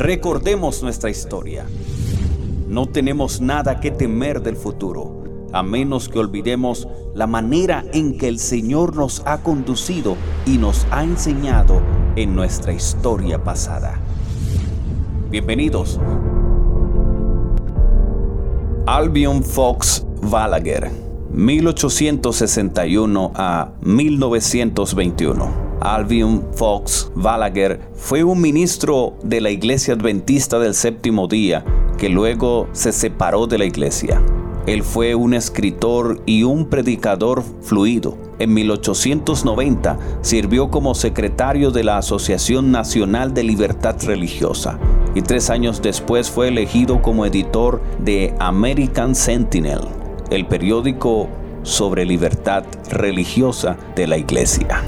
Recordemos nuestra historia. No tenemos nada que temer del futuro, a menos que olvidemos la manera en que el Señor nos ha conducido y nos ha enseñado en nuestra historia pasada. Bienvenidos. Albion Fox Balaguer, 1861 a 1921. Albion Fox Balaguer fue un ministro de la Iglesia Adventista del Séptimo Día que luego se separó de la iglesia. Él fue un escritor y un predicador fluido. En 1890 sirvió como secretario de la Asociación Nacional de Libertad Religiosa y tres años después fue elegido como editor de American Sentinel, el periódico sobre libertad religiosa de la iglesia.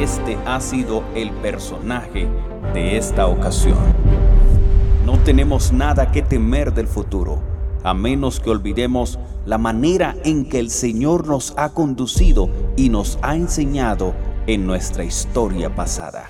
Este ha sido el personaje de esta ocasión. No tenemos nada que temer del futuro, a menos que olvidemos la manera en que el Señor nos ha conducido y nos ha enseñado en nuestra historia pasada.